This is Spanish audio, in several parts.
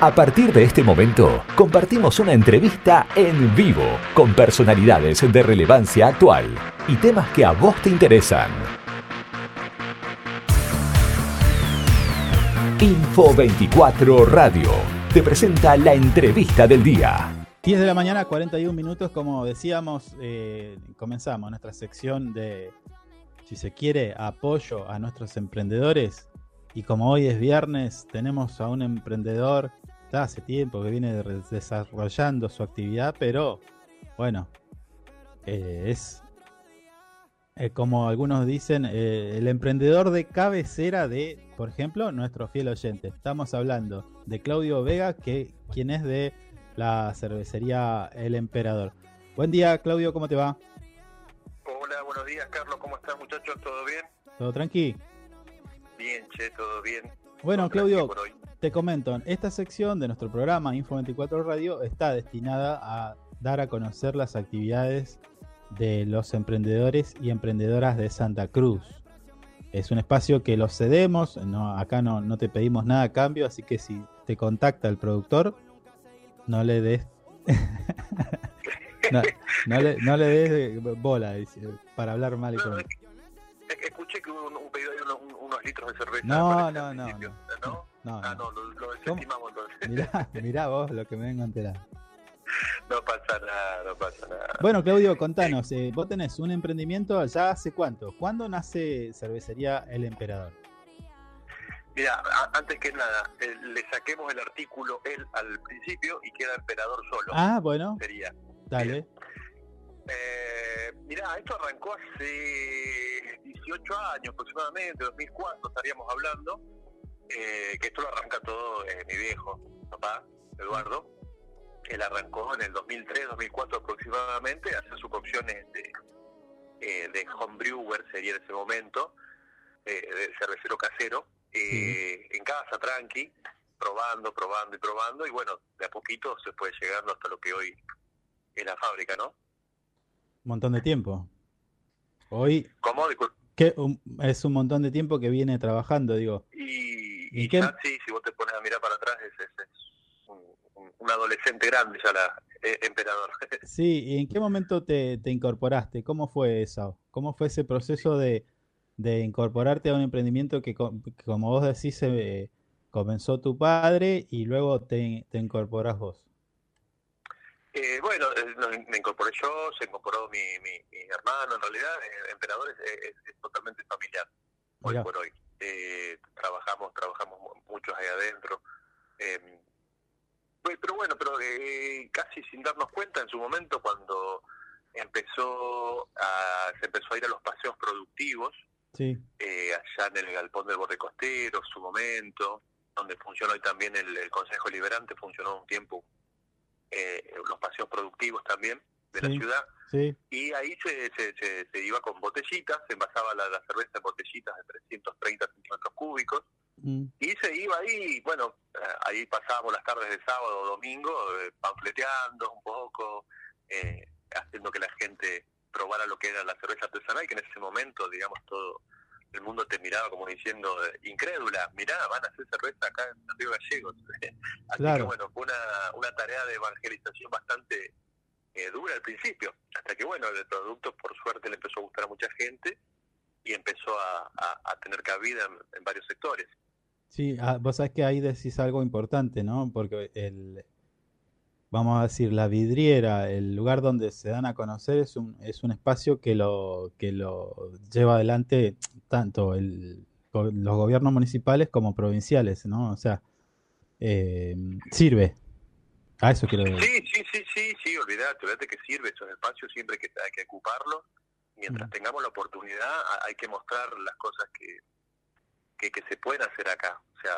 A partir de este momento, compartimos una entrevista en vivo con personalidades de relevancia actual y temas que a vos te interesan. Info 24 Radio te presenta la entrevista del día. 10 de la mañana, 41 minutos, como decíamos, eh, comenzamos nuestra sección de, si se quiere, apoyo a nuestros emprendedores. Y como hoy es viernes, tenemos a un emprendedor está hace tiempo que viene desarrollando su actividad, pero bueno, eh, es eh, como algunos dicen, eh, el emprendedor de cabecera de, por ejemplo, nuestro fiel oyente. Estamos hablando de Claudio Vega, que quien es de la cervecería El Emperador. Buen día, Claudio, ¿cómo te va? Hola, buenos días, Carlos, ¿cómo estás, muchachos? ¿Todo bien? ¿Todo tranqui? Bien, che, todo bien. Bueno, Claudio, te comento, esta sección de nuestro programa Info 24 Radio está destinada a dar a conocer las actividades de los emprendedores y emprendedoras de Santa Cruz. Es un espacio que lo cedemos, no, acá no, no te pedimos nada a cambio, así que si te contacta el productor, no le des no, le, no le des bola para hablar mal y con Escuché que hubo un, pedido de unos, litros de cerveza. No, no, no, no. No, ah, no, lo, lo desestimamos entonces. Mirá, mirá vos lo que me vengo a enterar. No pasa nada, no pasa nada. Bueno, Claudio, contanos, eh, vos tenés un emprendimiento ya hace cuánto? ¿Cuándo nace Cervecería El Emperador? Mira, antes que nada, eh, le saquemos el artículo él al principio y queda Emperador solo. Ah, bueno. Sería. Dale. Eh, mira, esto arrancó hace 18 años aproximadamente, 2004 estaríamos hablando eh, que esto lo arranca todo eh, mi viejo, papá, Eduardo. Él arrancó en el 2003, 2004 aproximadamente, a hacer sus opciones de, eh, de homebrewer, sería en ese momento, eh, de cervecero casero, en casa, tranqui, probando, probando y probando, y bueno, de a poquito se puede llegando hasta lo que hoy es la fábrica, ¿no? Un montón de tiempo. Hoy... ¿Cómo? Que es un montón de tiempo que viene trabajando, digo. Y y, ya, sí, si vos te pones a mirar para atrás, es, un, adolescente grande ya la eh, emperador. Sí, ¿y en qué momento te, incorporaste? ¿Cómo fue eso? ¿Cómo fue ese proceso de, incorporarte a un emprendimiento que, como vos decís, eh, comenzó tu padre y luego te, te incorporás vos? Eh, bueno, me incorporé yo, se incorporó mi, mi, hermano, en realidad, Emperador es, totalmente familiar, hoy por hoy eh, trabajamos trabajamos muchos ahí adentro eh, pero bueno pero eh, casi sin darnos cuenta en su momento cuando empezó a, se empezó a ir a los paseos productivos sí. eh, allá en el galpón del borde costero su momento donde funciona hoy también el, Consejo Liberante funcionó un tiempo eh, los paseos productivos también de la ciudad y ahí se, se, se, iba con botellitas, se envasaba la, cerveza en botellitas de 330 centímetros cúbicos. Mm. Y se iba ahí, bueno, eh, ahí pasábamos las tardes de sábado o domingo, eh, panfleteando un poco, eh, haciendo que la gente probara lo que era la cerveza artesanal, que en ese momento, digamos, todo el mundo te miraba como diciendo, incrédula, mirá, van a hacer cerveza acá en Río Gallegos. Así que bueno, fue una, una tarea de evangelización bastante eh, dura al principio, hasta que bueno, el producto por suerte le empezó a gustar a mucha gente y empezó a, tener cabida en, varios sectores. Sí, ah, vos sabés que ahí decís algo importante, ¿no? Porque el, vamos a decir, la vidriera, el lugar donde se dan a conocer es un, es un espacio que lo, que lo lleva adelante tanto el, los gobiernos municipales como provinciales, ¿no? O sea, eh, sirve, Ah, eso quiero decir. Sí, sí, sí, olvídate, olvídate que sirve esos espacios, siempre que, hay que ocuparlos. Mientras mm. tengamos la oportunidad, hay que mostrar las cosas que, que, se pueden hacer acá. O sea,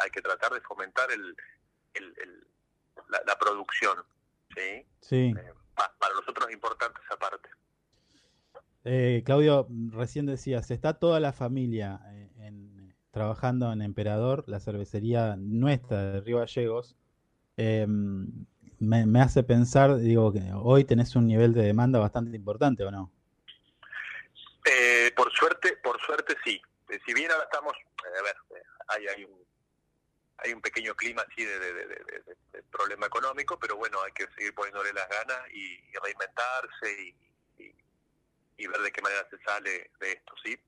hay que tratar de fomentar el, el, la, producción. Sí. sí. Eh, para nosotros es importante esa parte. Eh, Claudio, recién decías, está toda la familia eh, en, trabajando en Emperador, la cervecería nuestra de Río Gallegos. Eh, me, hace pensar, digo, que hoy tenés un nivel de demanda bastante importante, ¿o no? Eh, por suerte, por suerte sí. Eh, si bien ahora estamos, eh, a ver, hay, hay un, hay un pequeño clima así de, problema económico, pero bueno, hay que seguir poniéndole las ganas y, reinventarse y, y, ver de qué manera se sale de esto, ¿sí?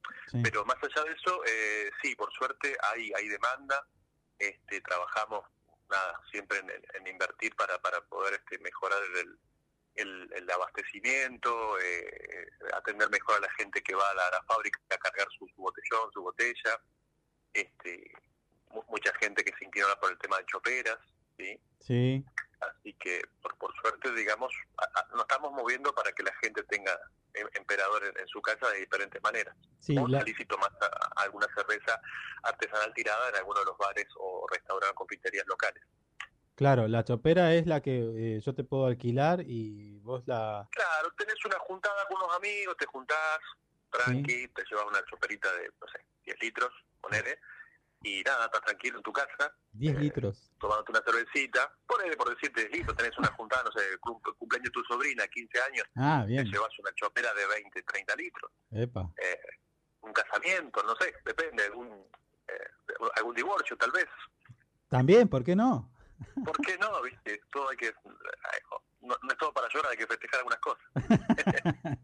Pero más allá de eso, eh, sí, por suerte hay, hay demanda, este, trabajamos nada, siempre en, invertir para, para poder este, mejorar el, el, abastecimiento, eh, atender mejor a la gente que va a la, fábrica a cargar su, botellón, su botella, este, mucha gente que se inclina por el tema de choperas, ¿sí? Sí. Así que, por, por suerte, digamos, nos estamos moviendo para que la gente tenga emperador en, su casa de diferentes maneras. Sí, o salir y tomar alguna cerveza artesanal tirada en alguno de los bares o restaurantes, confiterías locales. Claro, la chopera es la que eh, yo te puedo alquilar y vos la... Claro, tenés una juntada con unos amigos, te juntás, tranqui, te llevas una choperita de, no sé, 10 litros, ponele, y nada, estás tranquilo en tu casa. 10 eh, litros. Tomándote una cervecita, ponele por decirte 10 litros, tenés una juntada, no sé, cumpleaños de tu sobrina, 15 años, ah, bien. te llevas una chopera de 20, 30 litros. Epa. Eh, un casamiento, no sé, depende, algún, algún divorcio tal vez. También, ¿por qué no? ¿Por qué no? ¿Viste? Todo hay que. No, es todo para llorar, hay que festejar algunas cosas.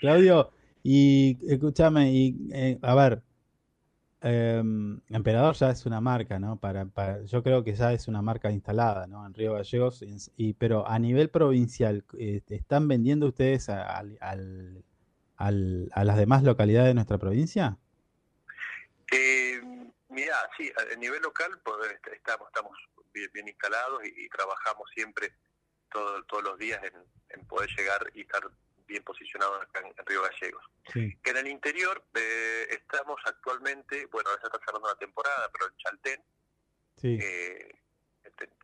Claudio, y escúchame, y eh, a ver, em, Emperador ya es una marca, ¿no? Para, yo creo que ya es una marca instalada, ¿no? En Río Gallegos, y, pero a nivel provincial, este, ¿están vendiendo ustedes a, al, a las demás localidades de nuestra provincia? Eh, mira, sí, a nivel local pues, estamos, estamos bien, instalados y, trabajamos siempre todo, todos los días en, poder llegar y estar bien posicionados acá en, Río Gallegos. Que en el interior eh, estamos actualmente, bueno, ahora ya está cerrando la temporada, pero en Chaltén eh,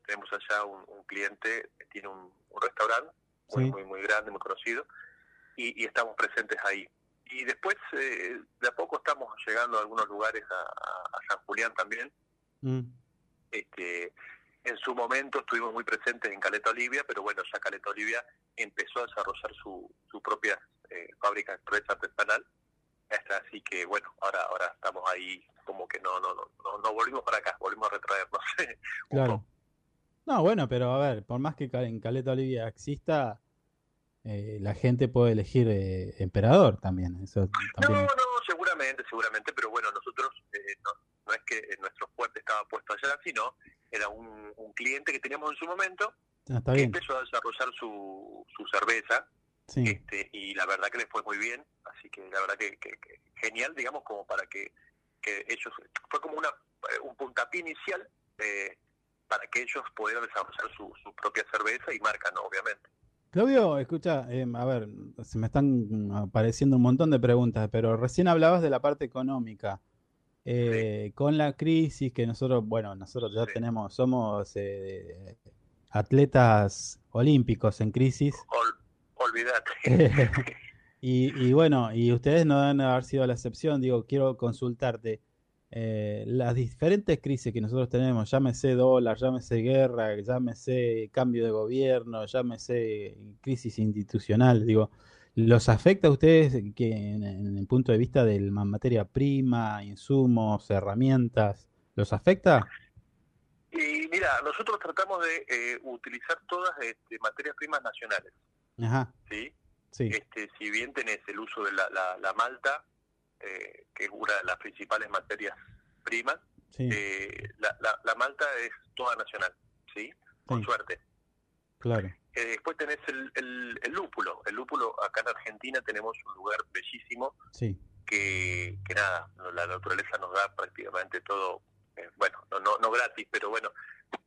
tenemos allá un, cliente que tiene un, restaurante muy, muy, muy grande, muy conocido, y, estamos presentes ahí. Y después, eh, de a poco estamos llegando a algunos lugares a, San Julián también. Mm. Este, en su momento estuvimos muy presentes en Caleta Olivia, pero bueno, ya Caleta Olivia empezó a desarrollar su, su propia eh, fábrica de cerveza artesanal. Así que bueno, ahora ahora estamos ahí como que no no no no, volvimos para acá, volvimos a retraernos. claro. No, bueno, pero a ver, por más que en Caleta Olivia exista, eh, la gente puede elegir eh, emperador también. Eso también. No, no, seguramente, seguramente, pero bueno, nosotros no, no es que nuestro fuerte estaba puesto allá, sino era un, cliente que teníamos en su momento ah, que empezó a desarrollar su, su cerveza este, y la verdad que le fue muy bien, así que la verdad que, genial, digamos, como para que, ellos, fue como una un puntapié inicial eh, para que ellos pudieran desarrollar su, su propia cerveza y marca, ¿no? Obviamente. Claudio, escucha, em, a ver, se me están apareciendo un montón de preguntas, pero recién hablabas de la parte económica. Eh, con la crisis que nosotros, bueno, nosotros ya tenemos, somos eh, atletas olímpicos en crisis. olvídate. y, bueno, y ustedes no deben haber sido la excepción. Digo, quiero consultarte. Eh, las diferentes crisis que nosotros tenemos, llámese dólar, llámese guerra, llámese cambio de gobierno, llámese crisis institucional, digo, ¿Los afecta a ustedes que en, el punto de vista de la materia prima, insumos, herramientas? ¿Los afecta? Y mira, nosotros tratamos de eh, utilizar todas este, materias primas nacionales. Ajá. ¿sí? Sí. Este, si bien tenés el uso de la, malta, eh, que es una de las principales materias primas, eh, la, malta es toda nacional, ¿sí? Con suerte. Claro. Eh, después tenés el, el, lúpulo. El lúpulo, acá en Argentina tenemos un lugar bellísimo sí. que, que nada, la naturaleza nos da prácticamente todo, eh, bueno, no, no, no gratis, pero bueno,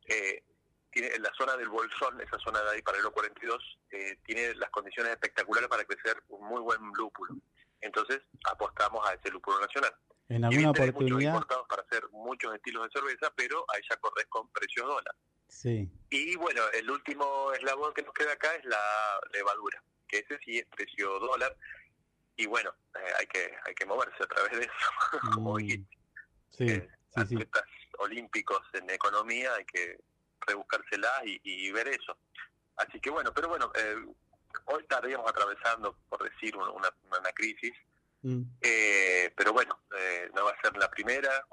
eh, tiene en la zona del Bolsón, esa zona de ahí, paralelo 42, eh, tiene las condiciones espectaculares para crecer un muy buen lúpulo. Entonces apostamos a ese lúpulo nacional. En alguna oportunidad. Muchos importados para hacer muchos estilos de cerveza, pero ahí ya corres con precios dólar. Sí. Y bueno, el último eslabón que nos queda acá es la levadura, que ese sí es precio dólar. Y bueno, eh, hay que hay que moverse a través de eso, como mm. dijiste. Sí, eh, atletas olímpicos en economía hay que rebuscárselas y, y, ver eso. Así que bueno, pero bueno, eh, hoy estaríamos atravesando, por decir, una, una crisis. Mm. pero bueno, no va a ser la primera,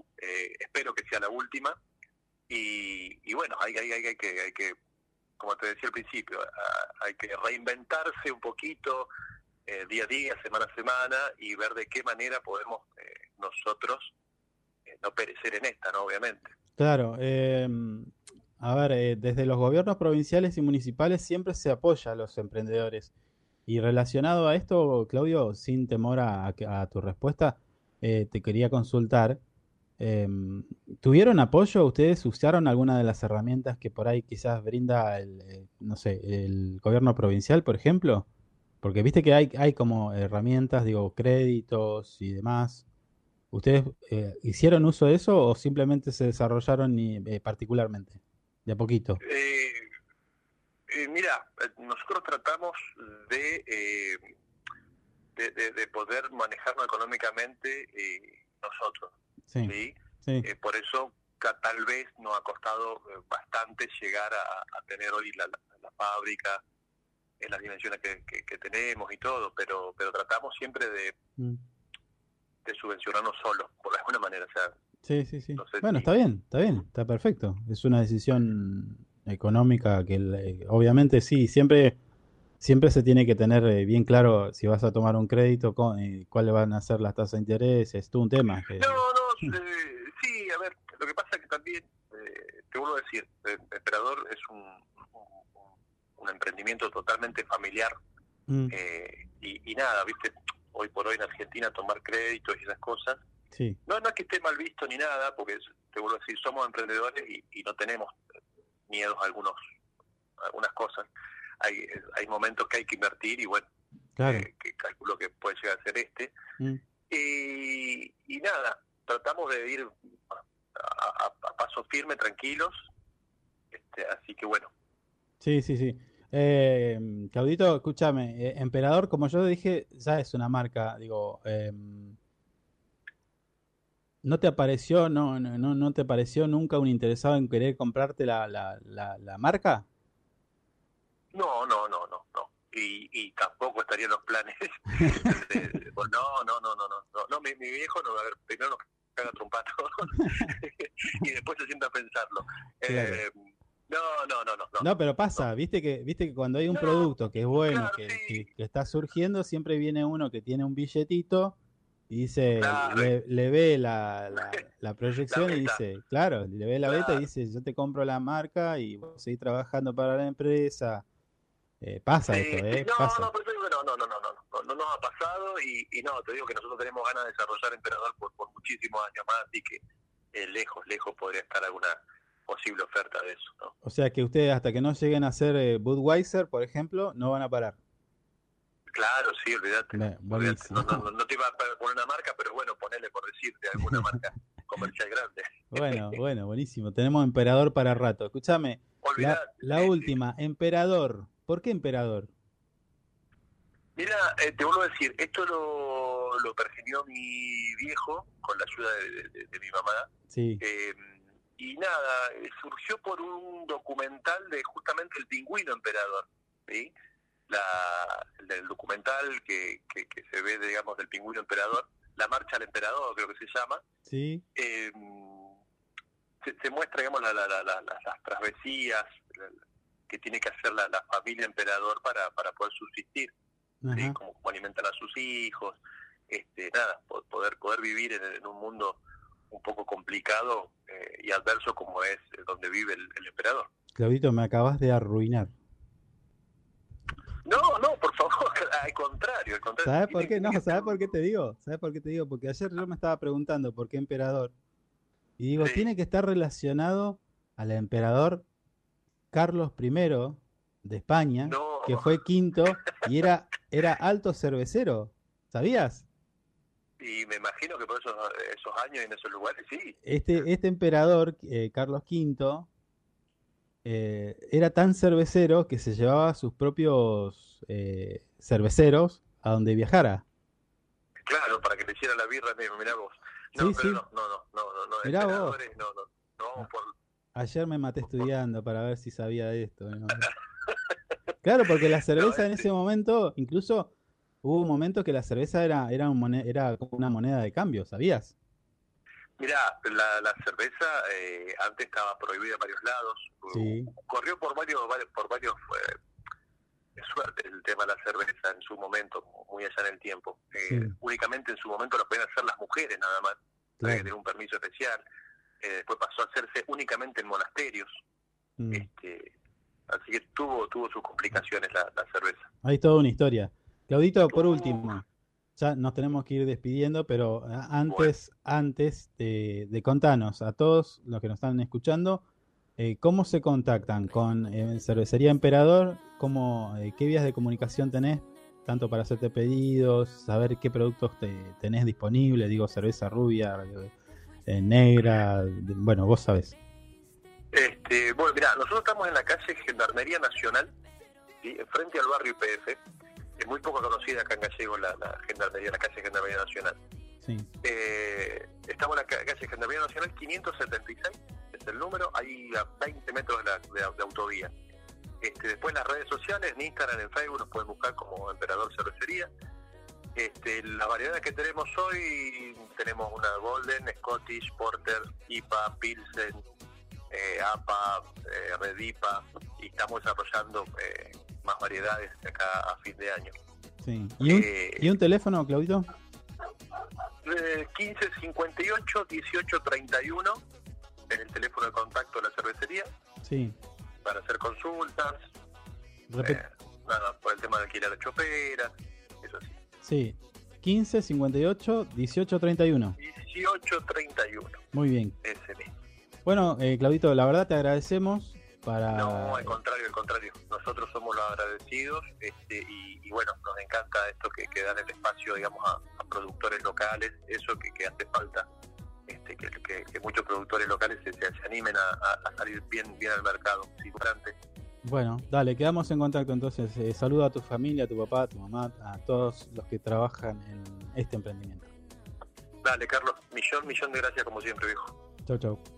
espero que sea la última y, bueno, hay, hay, hay, que, hay que, como te decía al principio, hay que reinventarse un poquito eh, día a día, semana a semana y ver de qué manera podemos eh, nosotros eh, no perecer en esta, ¿no? Obviamente. Claro, a ver, desde los gobiernos provinciales y municipales siempre se apoya a los emprendedores. Y relacionado a esto, Claudio, sin temor a, a tu respuesta, te quería consultar Em, ¿Tuvieron apoyo? ¿Ustedes usaron alguna de las herramientas que por ahí quizás brinda el, eh, no sé, el gobierno provincial, por ejemplo? Porque viste que hay, hay como herramientas, digo, créditos y demás. ¿Ustedes eh, hicieron uso de eso o simplemente se desarrollaron eh, particularmente? De a poquito. mira, nosotros tratamos de, de, de, poder manejarlo económicamente nosotros. Sí. Eh, por eso tal vez nos ha costado eh, bastante llegar a, tener hoy la, fábrica en las dimensiones que, tenemos y todo, pero pero tratamos siempre de, mm. de subvencionarnos solos, por alguna manera. O sea, sí, sí, sí. bueno, está bien, está bien, está perfecto. Es una decisión económica que eh, obviamente sí, siempre siempre se tiene que tener bien claro si vas a tomar un crédito, cuáles van a ser las tasas de interés, es todo un tema. No, eh, sí, a ver, lo que pasa es que también, eh, te vuelvo a decir, el Emperador es un, un, emprendimiento totalmente familiar mm. eh, y, nada, viste, hoy por hoy en Argentina tomar créditos y esas cosas, sí. no, no es que esté mal visto ni nada, porque te vuelvo a decir, somos emprendedores y, no tenemos miedos a algunos, algunas cosas. Hay, hay momentos que hay que invertir y bueno, que calculo que puede llegar a ser este. Mm. Y, y, nada, tratamos de ir a, paso firme, tranquilos. Este, así que bueno. Sí, sí, sí. Eh, Claudito, escúchame, eh, Emperador, como yo dije, ya es una marca, digo, em, ¿no te apareció, no, no, no te pareció nunca un interesado en querer comprarte la, la, la, marca? No, no, no, no, no. Y, y tampoco estarían los planes. no, no, no, no, no, no, mi, mi viejo no, a ver, primero nos caga trompato y después se sienta a pensarlo. Eh, no, no, no, no, no. pero pasa, viste que viste que cuando hay un producto que es bueno, que, está surgiendo, siempre viene uno que tiene un billetito y dice, le, ve la, la, proyección y dice, claro, le ve la beta y dice, yo te compro la marca y vos seguís trabajando para la empresa. Eh, pasa esto, ¿eh? No, pasa. no, pero no, no, no, no, no, no, nos ha pasado y, y, no, te digo que nosotros tenemos ganas de desarrollar Emperador por muchísimos años más y que eh, lejos, lejos podría estar alguna posible oferta de eso, ¿no? O sea que ustedes hasta que no lleguen a ser eh, Budweiser, por ejemplo, no van a parar. Claro, sí, olvídate. No, no, te iba a poner una marca, pero bueno, ponele por decirte alguna marca comercial grande. Bueno, bueno, buenísimo. Tenemos Emperador para rato. Escúchame, la, la última, Emperador. ¿Por qué Emperador? Mira, eh, te vuelvo a decir, esto lo, lo pergeñó mi viejo con la ayuda de, mi mamá. Sí. Em, y nada, eh, surgió por un documental de justamente el pingüino emperador. ¿sí? La, el, documental que, que, se ve, digamos, del pingüino emperador, La Marcha al Emperador, creo que se llama. Sí. Em, se, muestra, digamos, la, la, las travesías que tiene que hacer la, familia emperador para, para poder subsistir como, alimentan a sus hijos, este, nada, poder, poder vivir en, un mundo un poco complicado eh, y adverso como es donde vive el, emperador. Claudito, me acabas de arruinar. No, no, por favor, al contrario, al contrario. ¿Sabes por qué? No, ¿sabes por qué te digo? ¿Sabes por qué te digo? Porque ayer yo me estaba preguntando por qué emperador. Y digo, tiene que estar relacionado al emperador Carlos I de España, que fue quinto y era, era alto cervecero. ¿Sabías? Y me imagino que por esos, esos años y en esos lugares, sí. Este, este emperador, eh, Carlos V, eh, era tan cervecero que se llevaba sus propios eh, cerveceros a donde viajara. Claro, para que le hiciera la birra mirá vos. No, pero no, no, no, no, no, mirá vos. no, no, no, por... Ayer me maté estudiando para ver si sabía de esto. Claro, porque la cerveza en ese momento, incluso hubo un momento que la cerveza era, era, un era como una moneda de cambio, ¿sabías? Mirá, la, la cerveza eh, antes estaba prohibida en varios lados. Corrió por varios, por varios eh, suerte el tema de la cerveza en su momento, muy allá en el tiempo. Eh, únicamente en su momento lo pueden hacer las mujeres nada más. Claro. tener un permiso especial. después pasó a hacerse únicamente en monasterios. Mm. Este, así que tuvo tuvo sus complicaciones la, la cerveza. Hay toda una historia. Claudito, por último, ya nos tenemos que ir despidiendo, pero antes, antes de, contarnos a todos los que nos están escuchando, eh, ¿cómo se contactan con eh, Cervecería Emperador? ¿Cómo, eh, ¿Qué vías de comunicación tenés? Tanto para hacerte pedidos, saber qué productos te, tenés disponibles, digo, cerveza rubia, negra, bueno, vos sabés. Este, bueno, mira, nosotros estamos en la calle Gendarmería Nacional, frente al barrio IPF es muy poco conocida acá en Gallego la, la Gendarmería, la calle Gendarmería Nacional. Sí. Eh, estamos en la calle Gendarmería Nacional 576, es el número, ahí a 20 metros de, la, de, autovía. Este, después las redes sociales, en Instagram, en Facebook, nos pueden buscar como Emperador Cervecería. Este, la variedad que tenemos hoy, tenemos una Golden, Scottish, Porter, IPA, Pilsen, eh, APA, eh, Redipa, y estamos desarrollando eh, más variedades de acá a fin de año. Sí. ¿Y un, eh, ¿y un teléfono, Claudito? 1558 1831 en el teléfono de contacto de la cervecería. Sí. Para hacer consultas. Eh, nada, por el tema de alquilar la chopera, eso sí. Sí. 15 58 18 31. 18 31. Muy bien. Ese mismo. Bueno, eh, Claudito, la verdad te agradecemos no, al contrario, al contrario. Nosotros somos los agradecidos este, y, bueno, nos encanta esto que, que dan el espacio, digamos, a, productores locales, eso que, hace falta, este, que, muchos productores locales se, se animen a, salir bien, bien al mercado. Bueno, dale, quedamos en contacto entonces. Eh, saludo a tu familia, a tu papá, a tu mamá, a todos los que trabajan en este emprendimiento. Dale, Carlos, millón, millón de gracias como siempre, viejo. Chau, chau.